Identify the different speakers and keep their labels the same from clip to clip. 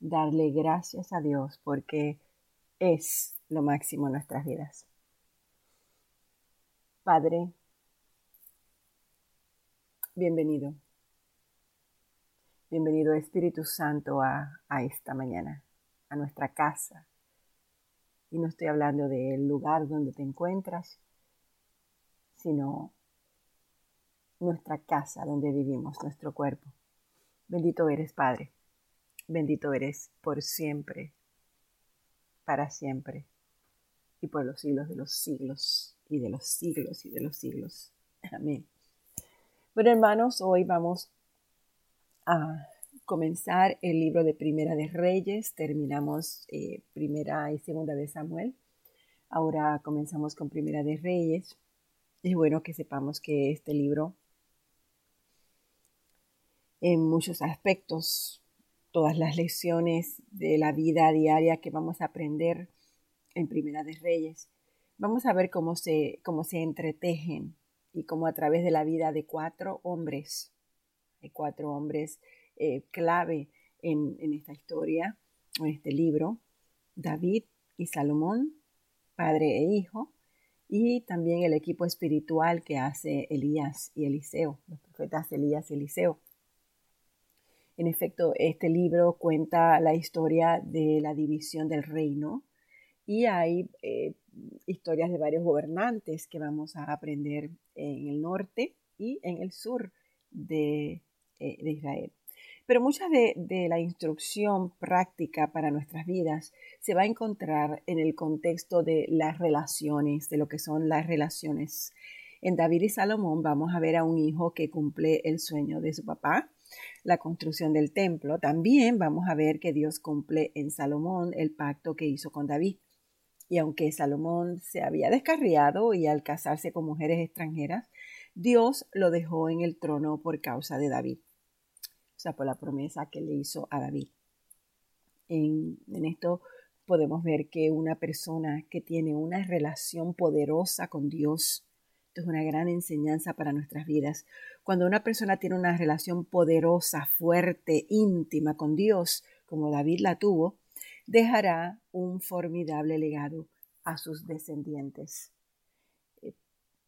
Speaker 1: darle gracias a Dios porque es lo máximo en nuestras vidas. Padre, bienvenido. Bienvenido Espíritu Santo a, esta mañana, a nuestra casa. Y no estoy hablando del lugar donde te encuentras, sino nuestra casa donde vivimos, nuestro cuerpo. Bendito eres, Padre. Bendito eres por siempre, para siempre y por los siglos de los siglos y de los siglos y de los siglos. Amén. Bueno, hermanos, hoy vamos a comenzar el libro de Primera de Reyes. Terminamos eh, Primera y Segunda de Samuel. Ahora comenzamos con Primera de Reyes. Es bueno que sepamos que este libro, en muchos aspectos, todas las lecciones de la vida diaria que vamos a aprender en Primera de Reyes, vamos a ver cómo se, cómo se entretejen y cómo a través de la vida de cuatro hombres, hay cuatro hombres eh, clave en, en esta historia, en este libro, David y Salomón, padre e hijo, y también el equipo espiritual que hace Elías y Eliseo, los profetas Elías y Eliseo. En efecto, este libro cuenta la historia de la división del reino y hay eh, historias de varios gobernantes que vamos a aprender en el norte y en el sur de, eh, Israel. Pero mucha de, la instrucción práctica para nuestras vidas se va a encontrar en el contexto de las relaciones, de lo que son las relaciones. En David y Salomón vamos a ver a un hijo que cumple el sueño de su papá, la construcción del templo. También vamos a ver que Dios cumple en Salomón el pacto que hizo con David. Y aunque Salomón se había descarriado y al casarse con mujeres extranjeras, Dios lo dejó en el trono por causa de David, o sea, por la promesa que le hizo a David. En, en esto podemos ver que una persona que tiene una relación poderosa con Dios, esto es una gran enseñanza para nuestras vidas. Cuando una persona tiene una relación poderosa, fuerte, íntima con Dios, como David la tuvo, dejará un formidable legado a sus descendientes. Eh,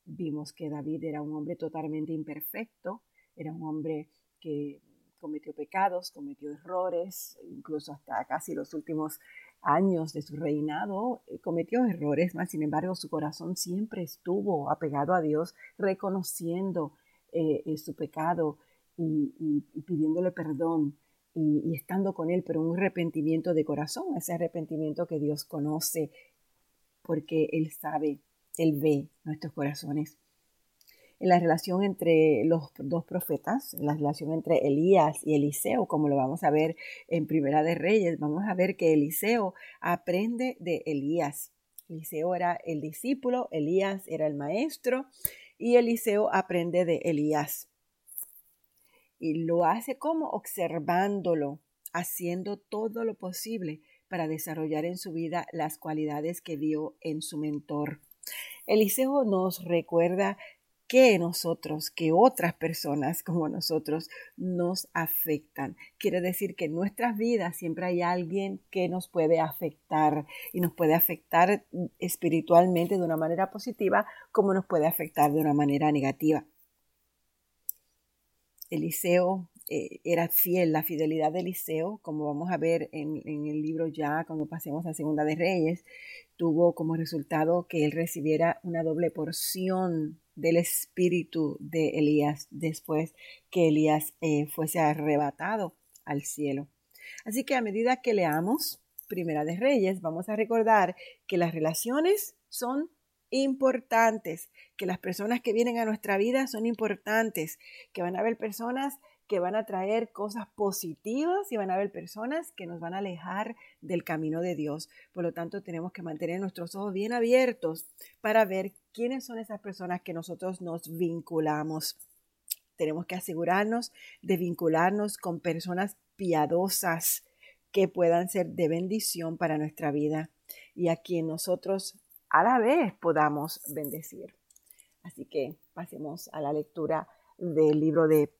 Speaker 1: vimos que David era un hombre totalmente imperfecto, era un hombre que cometió pecados, cometió errores, incluso hasta casi los últimos años de su reinado eh, cometió errores, sin embargo su corazón siempre estuvo apegado a Dios, reconociendo eh, su pecado y pidiéndole perdón y, estando con Él, pero un arrepentimiento de corazón, ese arrepentimiento que Dios conoce porque Él sabe, Él ve nuestros corazones. En la relación entre los dos profetas, en la relación entre Elías y Eliseo, como lo vamos a ver en Primera de Reyes, vamos a ver que Eliseo aprende de Elías. Eliseo era el discípulo, Elías era el maestro y Eliseo aprende de Elías. Y lo hace como observándolo, haciendo todo lo posible para desarrollar en su vida las cualidades que vio en su mentor. Eliseo nos recuerda que nosotros, que otras personas como nosotros nos afectan. Quiere decir que en nuestras vidas siempre hay alguien que nos puede afectar y nos puede afectar espiritualmente de una manera positiva como nos puede afectar de una manera negativa. Eliseo eh, era fiel, la fidelidad de Eliseo, como vamos a ver en, el libro ya cuando pasemos a Segunda de Reyes, tuvo como resultado que él recibiera una doble porción del espíritu de Elías después que Elías eh, fuese arrebatado al cielo. Así que a medida que leamos Primera de Reyes, vamos a recordar que las relaciones son importantes, que las personas que vienen a nuestra vida son importantes, que van a haber personas que van a traer cosas positivas y van a haber personas que nos van a alejar del camino de Dios. Por lo tanto, tenemos que mantener nuestros ojos bien abiertos para ver quiénes son esas personas que nosotros nos vinculamos. Tenemos que asegurarnos de vincularnos con personas piadosas que puedan ser de bendición para nuestra vida y a quien nosotros a la vez podamos bendecir. Así que pasemos a la lectura del libro de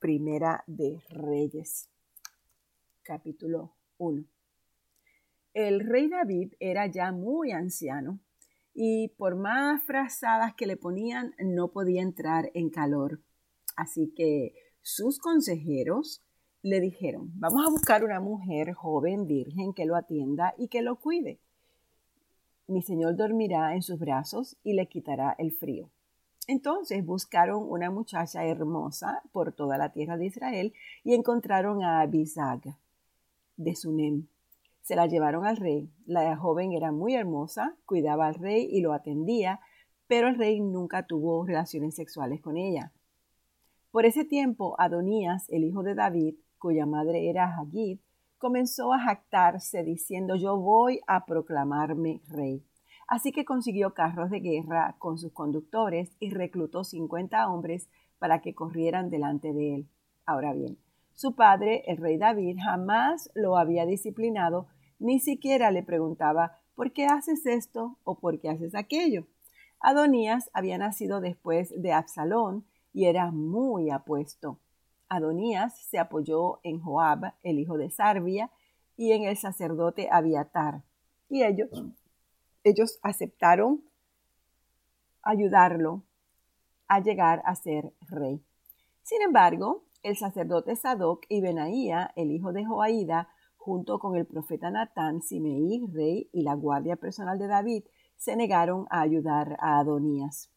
Speaker 1: Primera de Reyes, capítulo 1. El rey David era ya muy anciano y por más frazadas que le ponían no podía entrar en calor. Así que sus consejeros le dijeron, vamos a buscar una mujer joven, virgen, que lo atienda y que lo cuide. Mi señor dormirá en sus brazos y le quitará el frío. Entonces buscaron una muchacha hermosa por toda la tierra de Israel y encontraron a Abisag de Sunem. Se la llevaron al rey. La joven era muy hermosa, cuidaba al rey y lo atendía, pero el rey nunca tuvo relaciones sexuales con ella. Por ese tiempo, Adonías, el hijo de David, cuya madre era Hagid, comenzó a jactarse diciendo yo voy a proclamarme rey. Así que consiguió carros de guerra con sus conductores y reclutó 50 hombres para que corrieran delante de él. Ahora bien, su padre, el rey David, jamás lo había disciplinado, ni siquiera le preguntaba ¿por qué haces esto o por qué haces aquello? Adonías había nacido después de Absalón y era muy apuesto. Adonías se apoyó en Joab, el hijo de Sarbia, y en el sacerdote Abiatar. Y ellos, ellos aceptaron ayudarlo a llegar a ser rey. Sin embargo, el sacerdote Sadoc y Benaía, el hijo de Joaída, junto con el profeta Natán, Simeí, rey, y la guardia personal de David, se negaron a ayudar a Adonías.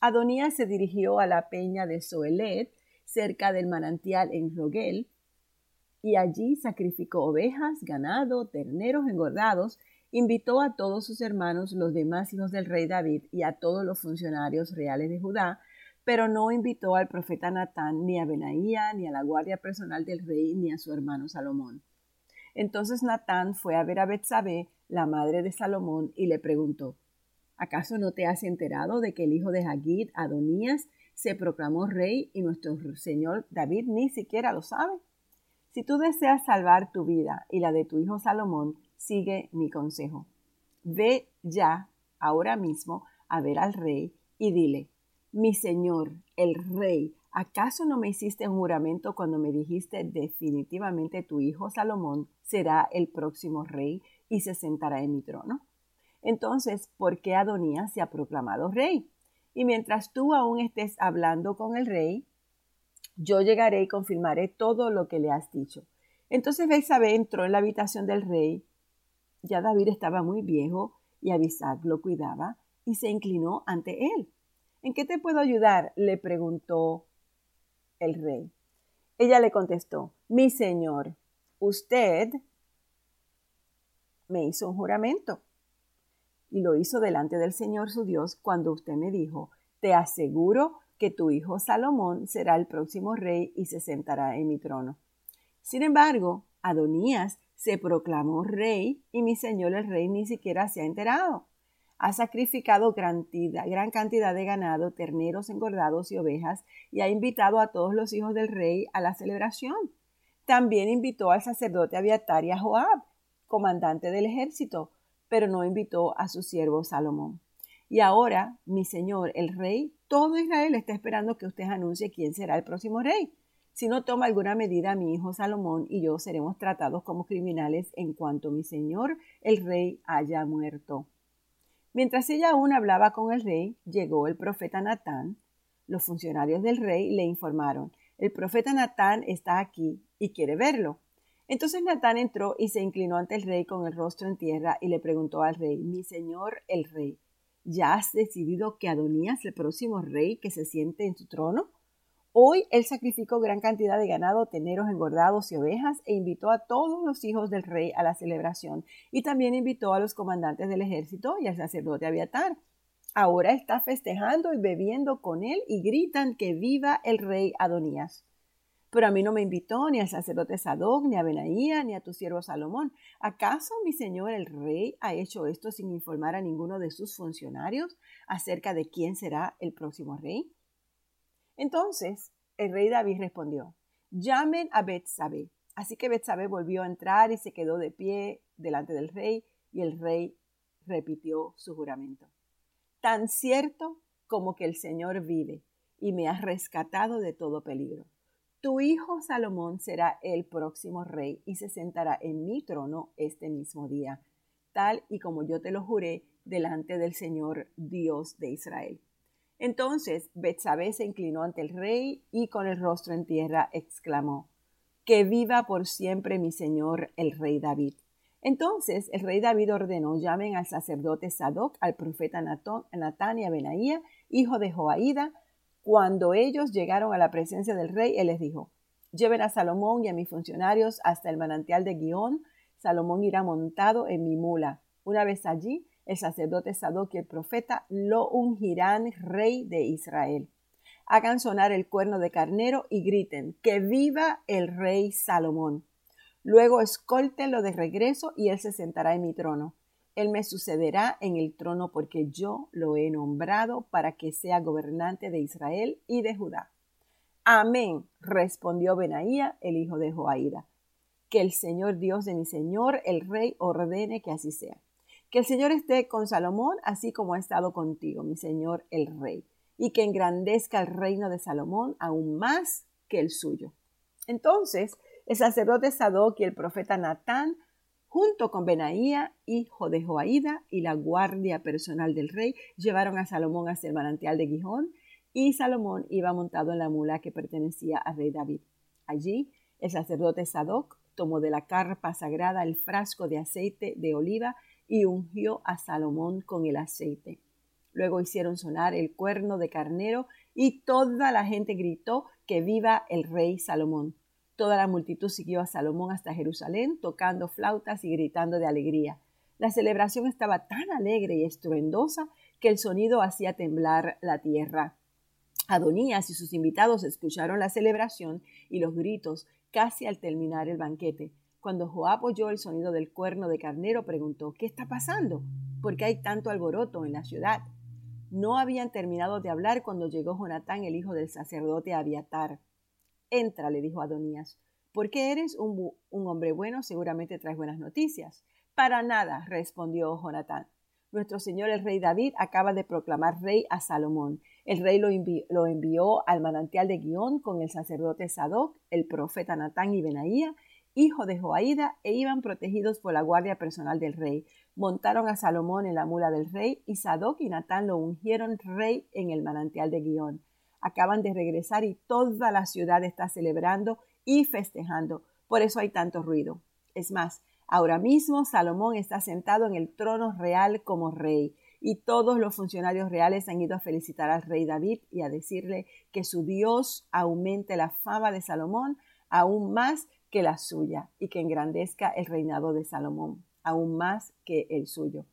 Speaker 1: Adonías se dirigió a la peña de Soelet, cerca del manantial en Rogel, y allí sacrificó ovejas, ganado, terneros engordados, invitó a todos sus hermanos, los demás hijos del rey David, y a todos los funcionarios reales de Judá, pero no invitó al profeta Natán, ni a Benaía, ni a la guardia personal del rey, ni a su hermano Salomón. Entonces Natán fue a ver a Betsabé, la madre de Salomón, y le preguntó, ¿Acaso no te has enterado de que el hijo de Hagid, Adonías, se proclamó rey y nuestro Señor David ni siquiera lo sabe. Si tú deseas salvar tu vida y la de tu hijo Salomón, sigue mi consejo. Ve ya, ahora mismo, a ver al rey y dile, mi Señor, el rey, ¿acaso no me hiciste un juramento cuando me dijiste definitivamente tu hijo Salomón será el próximo rey y se sentará en mi trono? Entonces, ¿por qué Adonías se ha proclamado rey? y mientras tú aún estés hablando con el rey, yo llegaré y confirmaré todo lo que le has dicho. Entonces Belsabé entró en la habitación del rey. Ya David estaba muy viejo y Abisag lo cuidaba y se inclinó ante él. ¿En qué te puedo ayudar? le preguntó el rey. Ella le contestó, mi señor, usted me hizo un juramento y lo hizo delante del Señor su Dios cuando usted me dijo, te aseguro que tu hijo Salomón será el próximo rey y se sentará en mi trono. Sin embargo, Adonías se proclamó rey y mi señor el rey ni siquiera se ha enterado. Ha sacrificado gran, cantidad de ganado, terneros engordados y ovejas y ha invitado a todos los hijos del rey a la celebración. También invitó al sacerdote Abiatar y a Joab, comandante del ejército, pero no invitó a su siervo Salomón. Y ahora, mi señor, el rey, todo Israel está esperando que usted anuncie quién será el próximo rey. Si no toma alguna medida, mi hijo Salomón y yo seremos tratados como criminales en cuanto mi señor, el rey, haya muerto. Mientras ella aún hablaba con el rey, llegó el profeta Natán. Los funcionarios del rey le informaron, el profeta Natán está aquí y quiere verlo. Entonces Natán entró y se inclinó ante el rey con el rostro en tierra y le preguntó al rey, mi señor el rey, ¿ya has decidido que Adonías, el próximo rey que se siente en tu trono? Hoy él sacrificó gran cantidad de ganado, teneros engordados y ovejas e invitó a todos los hijos del rey a la celebración y también invitó a los comandantes del ejército y al sacerdote Abiatar. Ahora está festejando y bebiendo con él y gritan que viva el rey Adonías. Pero a mí no me invitó ni al sacerdote Sadoc, ni a Benaía, ni a tu siervo Salomón. ¿Acaso mi señor el rey ha hecho esto sin informar a ninguno de sus funcionarios acerca de quién será el próximo rey? Entonces el rey David respondió, llamen a Betsabé. Así que Betsabé volvió a entrar y se quedó de pie delante del rey y el rey repitió su juramento. Tan cierto como que el Señor vive y me ha rescatado de todo peligro Tu hijo Salomón será el próximo rey y se sentará en mi trono este mismo día, tal y como yo te lo juré delante del Señor Dios de Israel. Entonces Betsabé se inclinó ante el rey y con el rostro en tierra exclamó: Que viva por siempre mi señor el rey David. Entonces el rey David ordenó, llamen al sacerdote Sadoc, al profeta Natán y a Benaía, hijo de Joaída. Cuando ellos llegaron a la presencia del rey, él les dijo, lleven a Salomón y a mis funcionarios hasta el manantial de Guión. Salomón irá montado en mi mula. Una vez allí, el sacerdote Sadoc y el profeta lo ungirán rey de Israel. Hagan sonar el cuerno de carnero y griten, que viva el rey Salomón. Luego escóltenlo de regreso y él se sentará en mi trono. Él me sucederá en el trono porque yo lo he nombrado para que sea gobernante de Israel y de Judá. Amén, respondió Benaía, el hijo de Joaída. Que el Señor Dios de mi Señor, el Rey, ordene que así sea. Que el Señor esté con Salomón, así como ha estado contigo, mi Señor el Rey, y que engrandezca el reino de Salomón aún más que el suyo. Entonces el sacerdote Sadoc y el profeta Natán, junto con Benaía, hijo de Joaída, y la guardia personal del rey, llevaron a Salomón hacia el manantial de Gijón, y Salomón iba montado en la mula que pertenecía al rey David. Allí, el sacerdote Sadoc tomó de la carpa sagrada el frasco de aceite de oliva y ungió a Salomón con el aceite. Luego hicieron sonar el cuerno de carnero y toda la gente gritó que viva el rey Salomón. Toda la multitud siguió a Salomón hasta Jerusalén, tocando flautas y gritando de alegría. La celebración estaba tan alegre y estruendosa que el sonido hacía temblar la tierra. Adonías y sus invitados escucharon la celebración y los gritos casi al terminar el banquete. Cuando Joab oyó el sonido del cuerno de carnero, preguntó, ¿qué está pasando? ¿Por qué hay tanto alboroto en la ciudad? No habían terminado de hablar cuando llegó Jonatán, el hijo del sacerdote Abiatar. Entra, le dijo Adonías, porque eres un, hombre bueno, seguramente traes buenas noticias. Para nada, respondió Jonatán. Nuestro señor el rey David acaba de proclamar rey a Salomón. El rey lo, lo envió al manantial de Guión con el sacerdote Sadoc, el profeta Natán y Benaía, hijo de Joaída, e iban protegidos por la guardia personal del rey. Montaron a Salomón en la mula del rey, y Sadoc y Natán lo ungieron rey en el manantial de Guión acaban de regresar y toda la ciudad está celebrando y festejando. Por eso hay tanto ruido. Es más, ahora mismo Salomón está sentado en el trono real como rey y todos los funcionarios reales han ido a felicitar al rey David y a decirle que su Dios aumente la fama de Salomón aún más que la suya y que engrandezca el reinado de Salomón aún más que el suyo.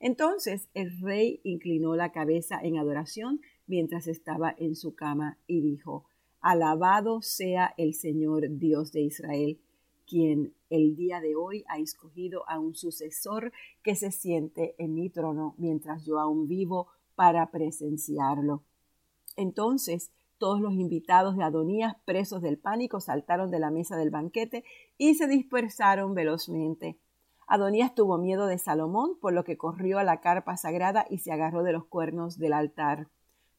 Speaker 1: Entonces el rey inclinó la cabeza en adoración mientras estaba en su cama y dijo, Alabado sea el Señor Dios de Israel, quien el día de hoy ha escogido a un sucesor que se siente en mi trono mientras yo aún vivo para presenciarlo. Entonces todos los invitados de Adonías, presos del pánico, saltaron de la mesa del banquete y se dispersaron velozmente. Adonías tuvo miedo de Salomón, por lo que corrió a la carpa sagrada y se agarró de los cuernos del altar.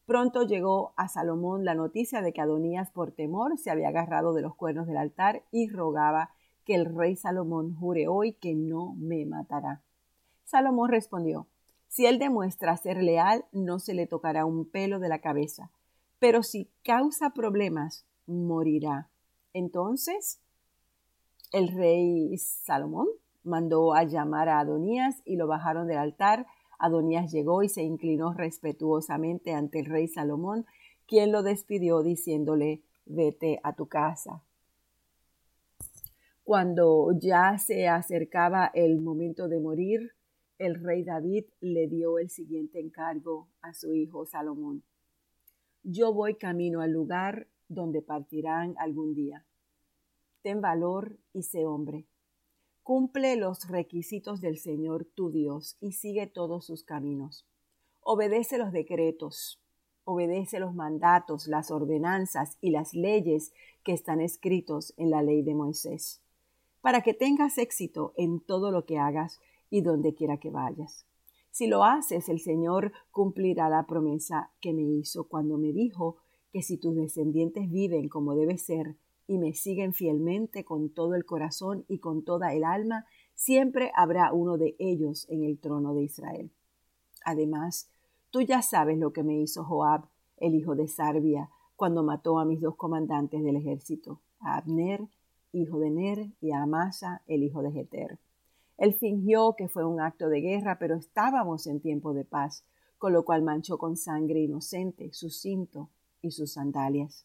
Speaker 1: Pronto llegó a Salomón la noticia de que Adonías por temor se había agarrado de los cuernos del altar y rogaba que el rey Salomón jure hoy que no me matará. Salomón respondió, si él demuestra ser leal, no se le tocará un pelo de la cabeza, pero si causa problemas, morirá. Entonces, el rey Salomón mandó a llamar a Adonías y lo bajaron del altar Adonías llegó y se inclinó respetuosamente ante el rey Salomón, quien lo despidió diciéndole, vete a tu casa. Cuando ya se acercaba el momento de morir, el rey David le dio el siguiente encargo a su hijo Salomón. Yo voy camino al lugar donde partirán algún día. Ten valor y sé hombre. Cumple los requisitos del Señor tu Dios y sigue todos sus caminos. Obedece los decretos, obedece los mandatos, las ordenanzas y las leyes que están escritos en la ley de Moisés, para que tengas éxito en todo lo que hagas y donde quiera que vayas. Si lo haces, el Señor cumplirá la promesa que me hizo cuando me dijo que si tus descendientes viven como debe ser, y me siguen fielmente con todo el corazón y con toda el alma, siempre habrá uno de ellos en el trono de Israel. Además, tú ya sabes lo que me hizo Joab, el hijo de Sarbia, cuando mató a mis dos comandantes del ejército, a Abner, hijo de Ner, y a Amasa, el hijo de Jeter. Él fingió que fue un acto de guerra, pero estábamos en tiempo de paz, con lo cual manchó con sangre inocente su cinto y sus sandalias.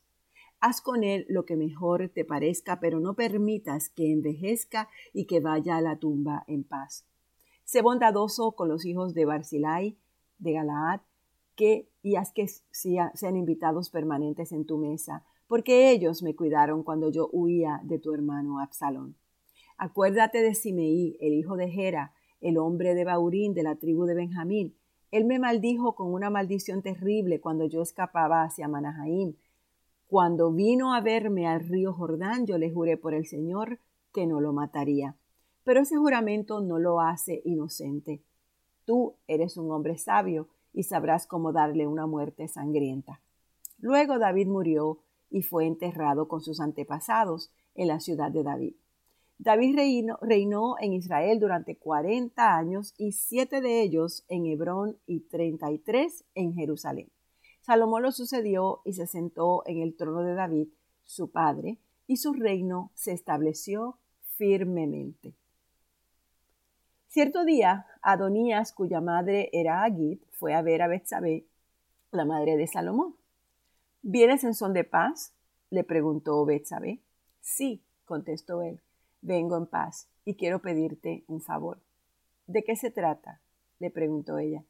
Speaker 1: Haz con él lo que mejor te parezca, pero no permitas que envejezca y que vaya a la tumba en paz. Sé bondadoso con los hijos de Barzilai, de Galaad, que y haz que sean invitados permanentes en tu mesa, porque ellos me cuidaron cuando yo huía de tu hermano Absalón. Acuérdate de Simeí, el hijo de Gera, el hombre de Baurín de la tribu de Benjamín. Él me maldijo con una maldición terrible cuando yo escapaba hacia Manahaim. Cuando vino a verme al río Jordán, yo le juré por el Señor que no lo mataría. Pero ese juramento no lo hace inocente. Tú eres un hombre sabio y sabrás cómo darle una muerte sangrienta. Luego David murió y fue enterrado con sus antepasados en la ciudad de David. David reinó, en Israel durante cuarenta años y siete de ellos en Hebrón y treinta y tres en Jerusalén. Salomón lo sucedió y se sentó en el trono de David, su padre, y su reino se estableció firmemente. Cierto día, Adonías, cuya madre era Agit, fue a ver a Betsabé, la madre de Salomón. ¿Vienes en son de paz? le preguntó Betsabé. Sí, contestó él, vengo en paz y quiero pedirte un favor. ¿De qué se trata? le preguntó ella.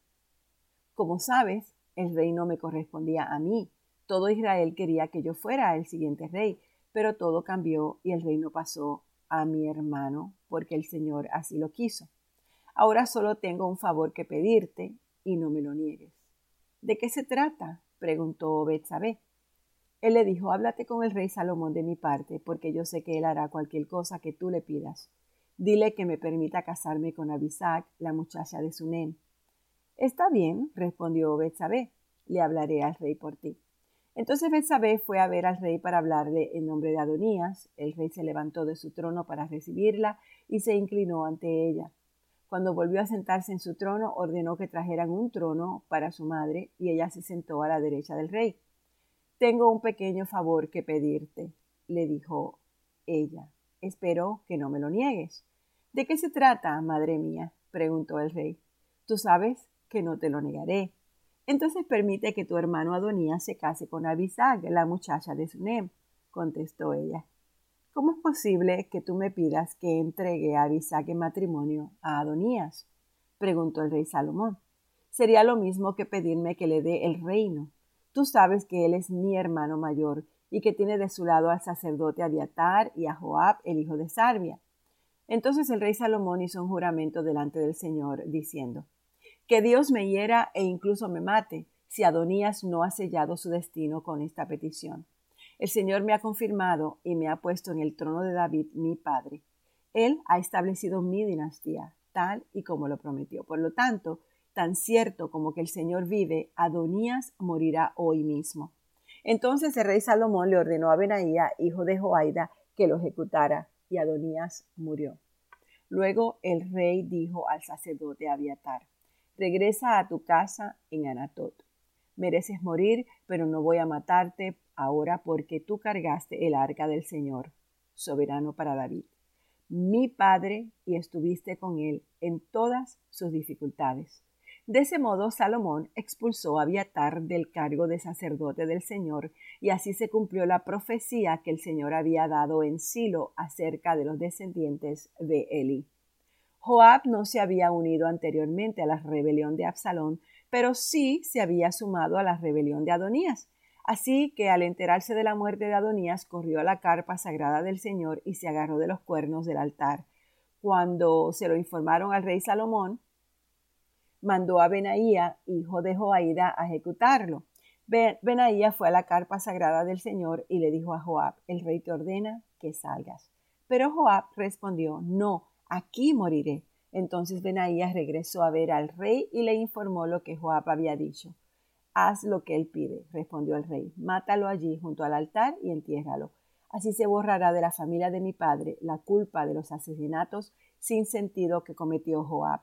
Speaker 1: Como sabes, el rey no me correspondía a mí. Todo Israel quería que yo fuera el siguiente rey, pero todo cambió y el reino pasó a mi hermano porque el Señor así lo quiso. Ahora solo tengo un favor que pedirte y no me lo niegues. ¿De qué se trata? preguntó Betsabé. Él le dijo, háblate con el rey Salomón de mi parte, porque yo sé que él hará cualquier cosa que tú le pidas. Dile que me permita casarme con Abisac, la muchacha de Sunem. Está bien, respondió Betsabé, le hablaré al rey por ti. Entonces Betsabé fue a ver al rey para hablarle en nombre de Adonías. El rey se levantó de su trono para recibirla y se inclinó ante ella. Cuando volvió a sentarse en su trono, ordenó que trajeran un trono para su madre y ella se sentó a la derecha del rey. Tengo un pequeño favor que pedirte, le dijo ella. Espero que no me lo niegues. ¿De qué se trata, madre mía? preguntó el rey. Tú sabes que no te lo negaré. Entonces permite que tu hermano Adonías se case con Abisag, la muchacha de Sunem, contestó ella. ¿Cómo es posible que tú me pidas que entregue a Abisag en matrimonio a Adonías? preguntó el rey Salomón. Sería lo mismo que pedirme que le dé el reino. Tú sabes que él es mi hermano mayor y que tiene de su lado al sacerdote Abiatar y a Joab, el hijo de Sarbia. Entonces el rey Salomón hizo un juramento delante del Señor, diciendo, que Dios me hiera e incluso me mate si Adonías no ha sellado su destino con esta petición. El Señor me ha confirmado y me ha puesto en el trono de David, mi padre. Él ha establecido mi dinastía, tal y como lo prometió. Por lo tanto, tan cierto como que el Señor vive, Adonías morirá hoy mismo. Entonces el rey Salomón le ordenó a Benaía, hijo de Joaida, que lo ejecutara, y Adonías murió. Luego el rey dijo al sacerdote Abiatar, regresa a tu casa en Anatot. Mereces morir, pero no voy a matarte ahora porque tú cargaste el arca del Señor, soberano para David, mi padre, y estuviste con él en todas sus dificultades. De ese modo, Salomón expulsó a Abiatar del cargo de sacerdote del Señor, y así se cumplió la profecía que el Señor había dado en Silo acerca de los descendientes de Eli. Joab no se había unido anteriormente a la rebelión de Absalón, pero sí se había sumado a la rebelión de Adonías. Así que al enterarse de la muerte de Adonías, corrió a la carpa sagrada del Señor y se agarró de los cuernos del altar. Cuando se lo informaron al rey Salomón, mandó a Benaía, hijo de Joaida, a ejecutarlo. Benaía fue a la carpa sagrada del Señor y le dijo a Joab, el rey te ordena que salgas. Pero Joab respondió, no, aquí moriré. Entonces Benaías regresó a ver al rey y le informó lo que Joab había dicho. Haz lo que él pide, respondió el rey. Mátalo allí junto al altar y entiérralo. Así se borrará de la familia de mi padre la culpa de los asesinatos sin sentido que cometió Joab.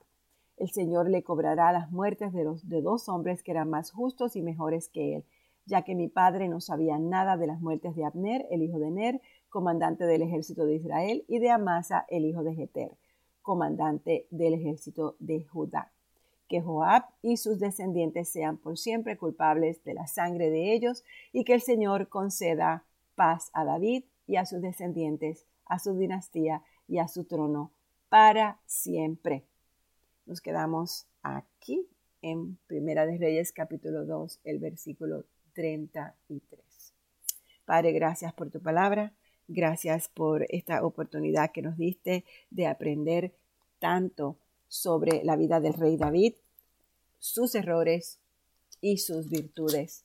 Speaker 1: El Señor le cobrará las muertes de los de dos hombres que eran más justos y mejores que él, ya que mi padre no sabía nada de las muertes de Abner, el hijo de Ner, comandante del ejército de Israel, y de Amasa, el hijo de Jeter, comandante del ejército de Judá. Que Joab y sus descendientes sean por siempre culpables de la sangre de ellos, y que el Señor conceda paz a David y a sus descendientes, a su dinastía y a su trono para siempre. Nos quedamos aquí en Primera de Reyes capítulo 2, el versículo 33. Padre, gracias por tu palabra, gracias por esta oportunidad que nos diste de aprender tanto sobre la vida del rey David, sus errores y sus virtudes,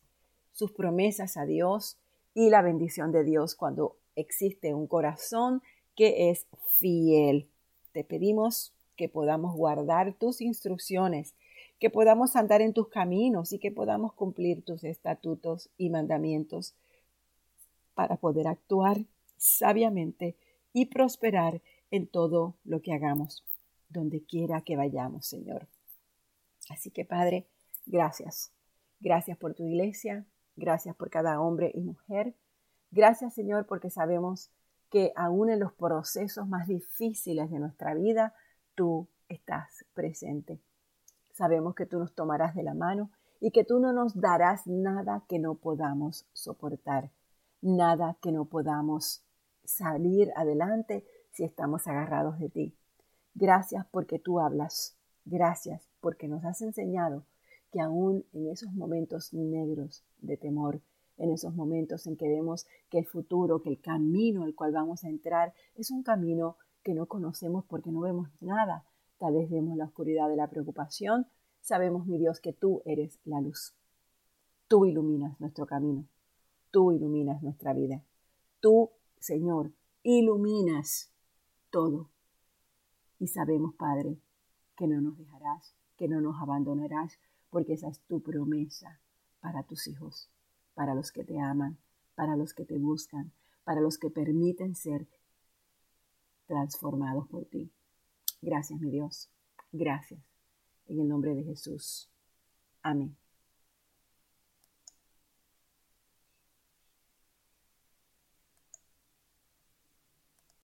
Speaker 1: sus promesas a Dios y la bendición de Dios cuando existe un corazón que es fiel. Te pedimos que podamos guardar tus instrucciones, que podamos andar en tus caminos y que podamos cumplir tus estatutos y mandamientos para poder actuar sabiamente y prosperar en todo lo que hagamos, donde quiera que vayamos, Señor. Así que, Padre, gracias. Gracias por tu iglesia, Gracias por cada hombre y mujer. Gracias Señor porque sabemos que aún en los procesos más difíciles de nuestra vida, tú estás presente. Sabemos que tú nos tomarás de la mano y que tú no nos darás nada que no podamos soportar, nada que no podamos salir adelante si estamos agarrados de ti. Gracias porque tú hablas. Gracias porque nos has enseñado que aún en esos momentos negros de temor, en esos momentos en que vemos que el futuro, que el camino al cual vamos a entrar es un camino que no conocemos porque no vemos nada, tal vez vemos la oscuridad de la preocupación, sabemos, mi Dios, que tú eres la luz. Tú iluminas nuestro camino, tú iluminas nuestra vida, tú, Señor, iluminas todo. Y sabemos, Padre, que no nos dejarás, que no nos abandonarás, porque esa es tu promesa para tus hijos, para los que te aman, para los que te buscan, para los que permiten ser transformados por ti. Gracias, mi Dios. Gracias. En el nombre de Jesús. Amén.